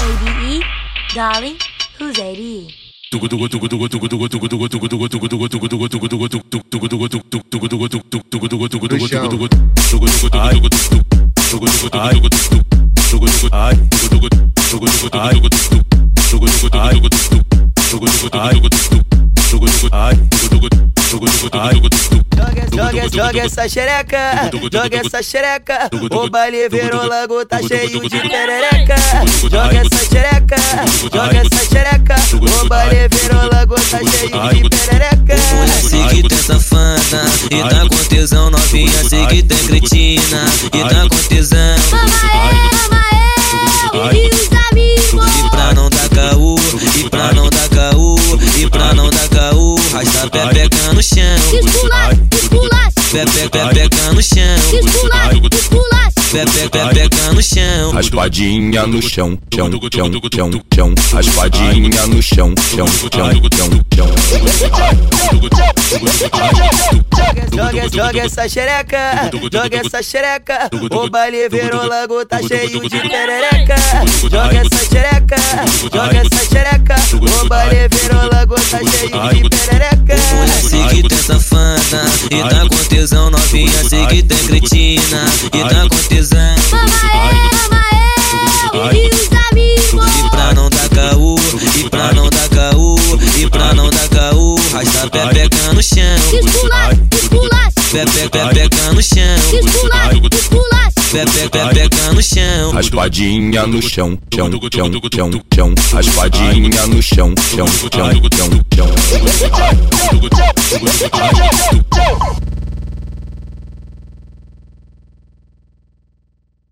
ABE? Darling, who's ABE? Joga, joga essa xereca, joga essa xereca. O baile virou lago, tá cheio de perereca. Joga essa xereca. O baile virou lago, tá cheio de perereca. Que tem safada E tá com tesão novinha Sei que tem cretina E tá com tesão E os amigos? E pra não dar caô E pra não dar caô E pra não dar caô Rasta pepeca no chão Esculacho, esculacho, Pepe, pepeca no chão esculacho, esculacho. Pepe, pepeca no chão Raspadinha no chão, chão, chão, chão, chão. Raspadinha no chão, chão, chão, chão, chão. Joga, joga essa xereca, joga essa xereca. O baile virou lago, tá cheio de perereca. Joga essa xereca, joga essa xereca. O baile virou lago, tá cheio de perereca. E tá com tesão novinha Sei que tem cretina E tá com tesão E os amigos? E pra não dar caô E pra não dar caô E pra não dar caô Rasta pepeca no chão esculacho, Pepe, pepeca no chão esculacho. Pepe, pepeca no chão Raspadinha no chão, chão, chão, chão, chão. Raspadinha no chão, chão, chão, chão, chão.